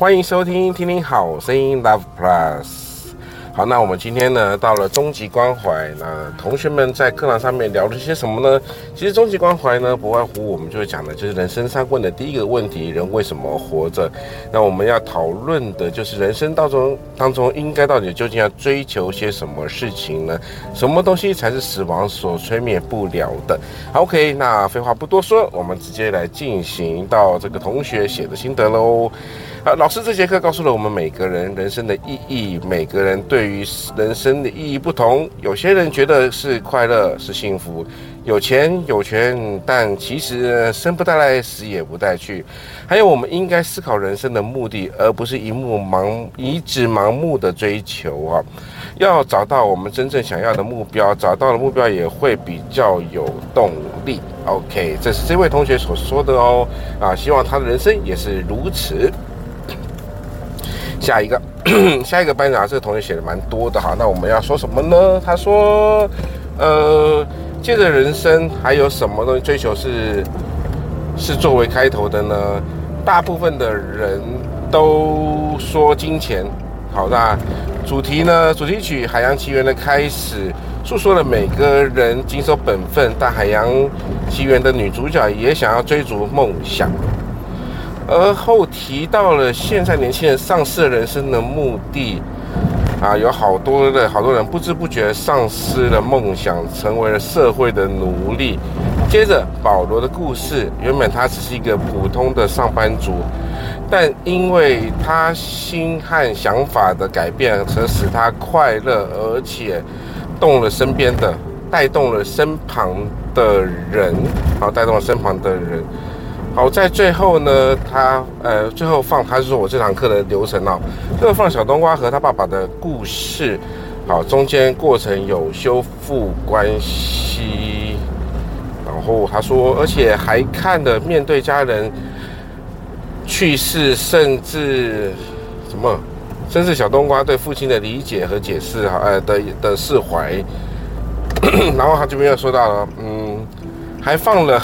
欢迎收听，听听好声音 Love Plus。好，那我们今天呢，到了终极关怀。那同学们在课堂上面聊了些什么呢？其实终极关怀呢，不外乎我们就会讲的，就是人生上问的第一个问题：人为什么活着？那我们要讨论的就是人生当中当中应该到底究竟要追求些什么事情呢？什么东西才是死亡所催眠不了的？好，OK，那废话不多说，我们直接来进行到这个同学写的心得喽。啊，老师这节课告诉了我们每个人人生的意义，每个人对于人生的意义不同。有些人觉得是快乐，是幸福，有钱有权，但其实生不带来，死也不带去。还有，我们应该思考人生的目的，而不是一目盲一直盲目的追求啊。要找到我们真正想要的目标，找到了目标也会比较有动力。OK，这是这位同学所说的哦。啊，希望他的人生也是如此。下一个，下一个班长，这个同学写的蛮多的哈。那我们要说什么呢？他说，呃，借着人生还有什么东西追求是是作为开头的呢？大部分的人都说金钱。好，那主题呢？主题曲《海洋奇缘》的开始，诉说了每个人谨守本分，但《海洋奇缘》的女主角也想要追逐梦想。而后提到了现在年轻人丧失人生的目的，啊，有好多的好多人不知不觉丧失了梦想，成为了社会的奴隶。接着保罗的故事，原本他只是一个普通的上班族，但因为他心和想法的改变，而使他快乐，而且动了身边的，带动了身旁的人，好，带动了身旁的人。好，在最后呢，他呃，最后放他是说我这堂课的流程哦，最后放小冬瓜和他爸爸的故事，好，中间过程有修复关系，然后他说，而且还看了面对家人去世，甚至什么，甚至小冬瓜对父亲的理解和解释，哈，呃的的释怀，然后他这边又说到了，嗯，还放了。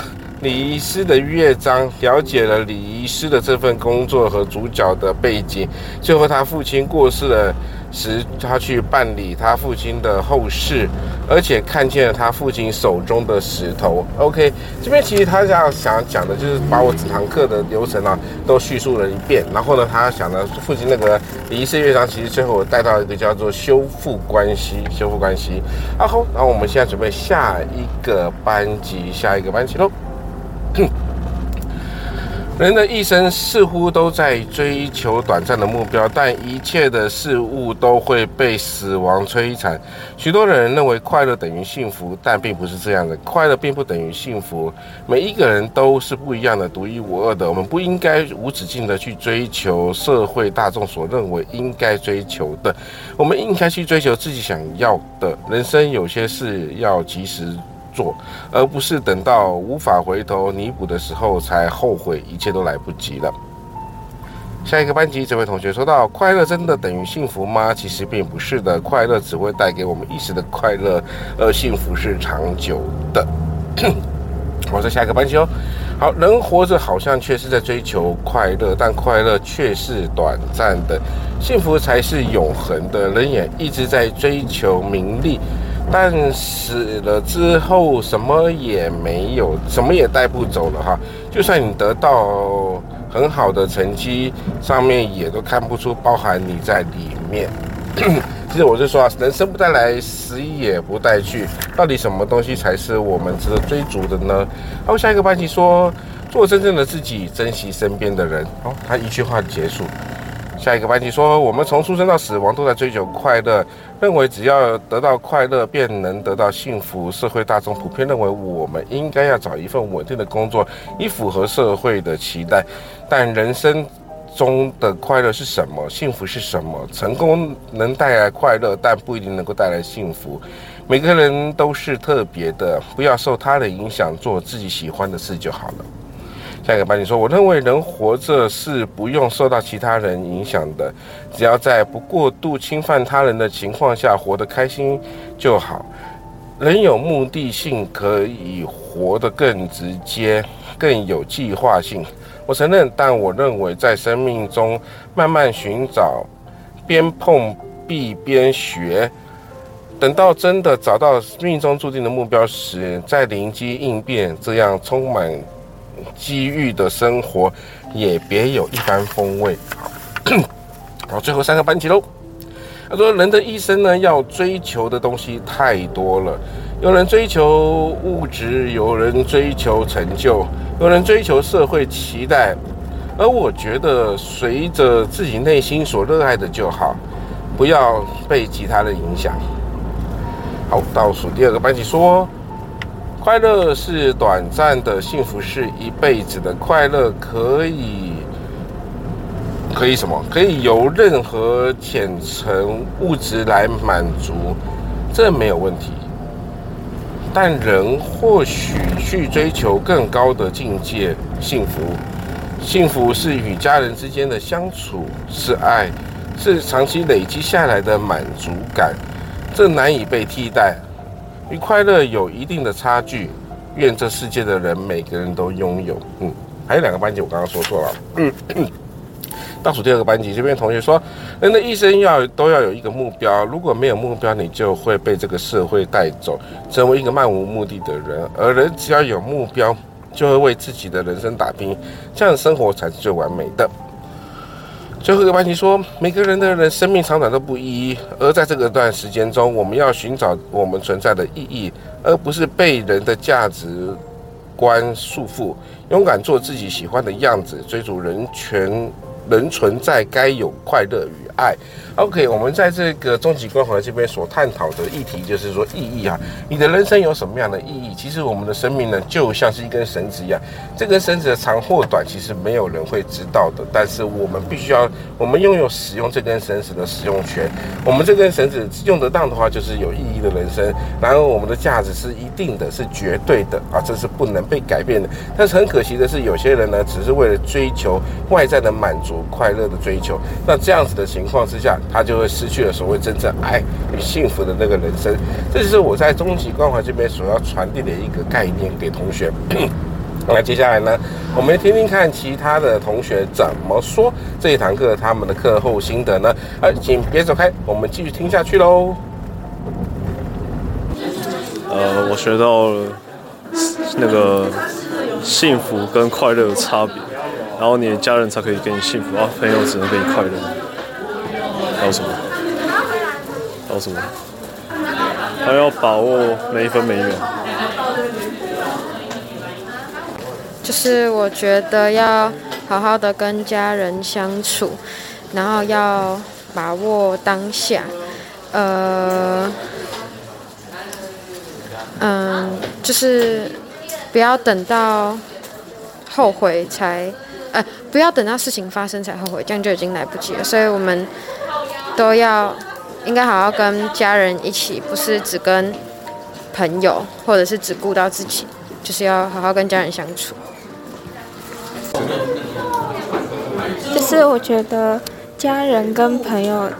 礼仪师的乐章，了解了礼仪师的这份工作和主角的背景。最后，他父亲过世了时，他去办理他父亲的后事，而且看见了他父亲手中的石头。OK，这边其实他要想讲的就是把我整堂课的流程啊都叙述了一遍。然后呢，他想的父亲那个礼仪师乐章，其实最后我带到一个叫做修复关系，修复关系。啊好，那我们现在准备下一个班级，下一个班级喽。人的一生似乎都在追求短暂的目标，但一切的事物都会被死亡摧残。许多人认为快乐等于幸福，但并不是这样的。快乐并不等于幸福。每一个人都是不一样的、独一无二的。我们不应该无止境的去追求社会大众所认为应该追求的。我们应该去追求自己想要的人生。有些事要及时做，而不是等到无法回头弥补的时候才后悔，一切都来不及了。下一个班级，这位同学说到：“快乐真的等于幸福吗？”其实并不是的，快乐只会带给我们一时的快乐，而幸福是长久的。我说下一个班级哦。好，人活着好像却是在追求快乐，但快乐却是短暂的，幸福才是永恒的。人也一直在追求名利。但死了之后，什么也没有，什么也带不走了哈。就算你得到很好的成绩，上面也都看不出包含你在里面。其实我就说啊，人生不带来，死也不带去，到底什么东西才是我们值得追逐的呢？好，下一个班级说，做真正的自己，珍惜身边的人。好，他一句话结束。下一个班级说，我们从出生到死亡都在追求快乐，认为只要得到快乐便能得到幸福。社会大众普遍认为我们应该要找一份稳定的工作，以符合社会的期待。但人生中的快乐是什么？幸福是什么？成功能带来快乐，但不一定能够带来幸福。每个人都是特别的，不要受他的影响，做自己喜欢的事就好了。下一个班你说：“我认为人活着是不用受到其他人影响的，只要在不过度侵犯他人的情况下活得开心就好。人有目的性，可以活得更直接、更有计划性。我承认，但我认为在生命中慢慢寻找，边碰壁边学，等到真的找到命中注定的目标时，再灵机应变，这样充满。”机遇的生活也别有一番风味。好，最后三个班级喽。他说：“人的一生呢，要追求的东西太多了。有人追求物质，有人追求成就，有人追求社会期待。而我觉得，随着自己内心所热爱的就好，不要被其他人影响。”好，倒数第二个班级说。快乐是短暂的，幸福是一辈子的。快乐可以，可以什么？可以由任何浅层物质来满足，这没有问题。但人或许去追求更高的境界，幸福。幸福是与家人之间的相处，是爱，是长期累积下来的满足感，这难以被替代。与快乐有一定的差距，愿这世界的人每个人都拥有。嗯，还有两个班级我刚刚说错了。嗯，倒数第二个班级这边同学说，人的一生要都要有一个目标，如果没有目标，你就会被这个社会带走，成为一个漫无目的的人。而人只要有目标，就会为自己的人生打拼，这样生活才是最完美的。最后一个班级说，每个人的人生命长短都不一，而在这个段时间中，我们要寻找我们存在的意义，而不是被人的价值观束缚，勇敢做自己喜欢的样子，追逐人权，人存在该有快乐与爱。OK，我们在这个终极关怀这边所探讨的议题就是说意义啊，你的人生有什么样的意义？其实我们的生命呢，就像是一根绳子一样，这根绳子的长或短，其实没有人会知道的。但是我们必须要，我们拥有使用这根绳子的使用权。我们这根绳子用得当的话，就是有意义的人生。然后我们的价值是一定的，是绝对的啊，这是不能被改变的。但是很可惜的是，有些人呢，只是为了追求外在的满足、快乐的追求，那这样子的情情况之下。他就会失去了所谓真正爱与幸福的那个人生，这就是我在终极关怀这边所要传递的一个概念给同学。那接下来呢，我们听听看其他的同学怎么说这一堂课他们的课后心得呢？呃，请别走开，我们继续听下去喽。呃，我学到了那个幸福跟快乐的差别，然后你的家人才可以给你幸福，啊，朋友只能给你快乐。还有什么？还有什么？还要把握每一分每一秒。就是我觉得要好好的跟家人相处，然后要把握当下。呃，嗯，就是不要等到后悔才，呃，不要等到事情发生才后悔，这样就已经来不及了。所以我们。都要应该好好跟家人一起，不是只跟朋友，或者是只顾到自己，就是要好好跟家人相处。就是我觉得家人跟朋友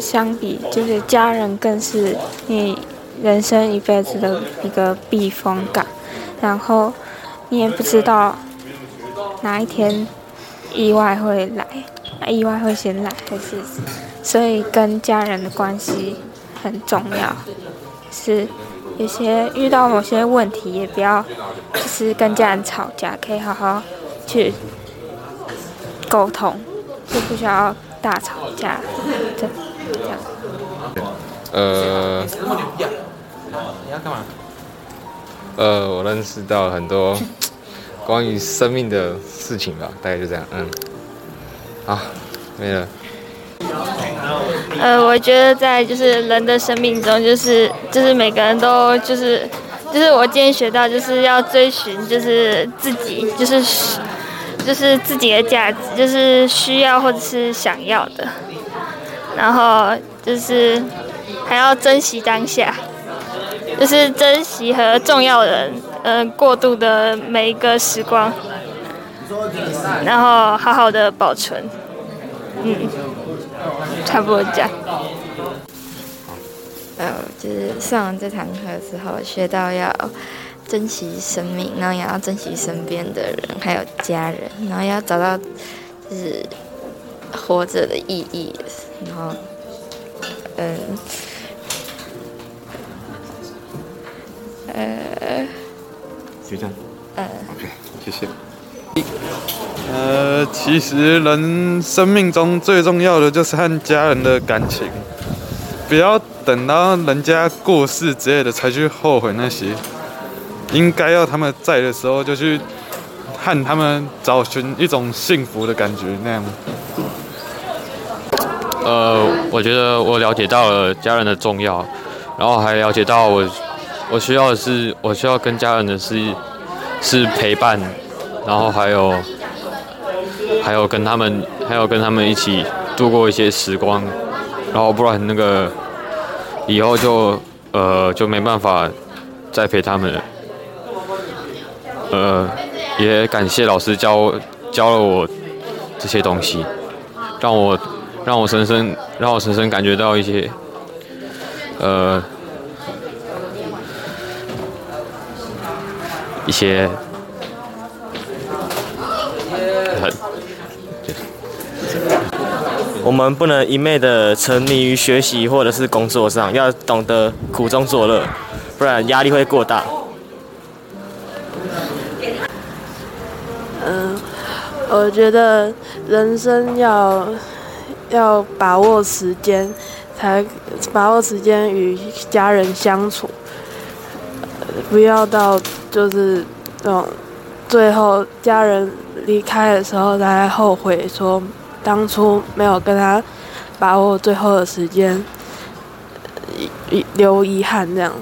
相比，就是家人更是你人生一辈子的一个避风港，然后你也不知道哪一天意外会来，意外会先来还是？所以跟家人的关系很重要，是有些遇到某些问题也不要，就是跟家人吵架，可以好好去沟通，就不需要大吵架，这样。呃，你要干嘛？呃，我认识到很多 关于生命的事情吧，大概就这样，嗯，好，没了。呃，我觉得在就是人的生命中，就是就是每个人都就是就是我今天学到就是要追寻就是自己就是就是自己的价值，就是需要或者是想要的，然后就是还要珍惜当下，就是珍惜和重要人嗯、呃、过度的每一个时光，然后好好的保存，嗯。差不多这样。呃，就是上完这堂课之后，学到要珍惜生命，然后也要珍惜身边的人，还有家人，然后要找到就是活着的意义。然后，嗯，呃，就这样。嗯。OK，谢谢。呃，其实人生命中最重要的就是和家人的感情，不要等到人家过世之类的才去后悔那些，应该要他们在的时候就去和他们找寻一种幸福的感觉那样。呃，我觉得我了解到了家人的重要，然后还了解到我我需要的是我需要跟家人的是是陪伴。然后还有，还有跟他们，还有跟他们一起度过一些时光，然后不然那个以后就呃就没办法再陪他们了。呃，也感谢老师教教了我这些东西，让我让我深深让我深深感觉到一些呃一些。我们不能一昧的沉迷于学习或者是工作上，要懂得苦中作乐，不然压力会过大。嗯，我觉得人生要要把握时间，才把握时间与家人相处，不要到就是那种最后家人离开的时候才后悔说。当初没有跟他把握最后的时间，留遗憾这样。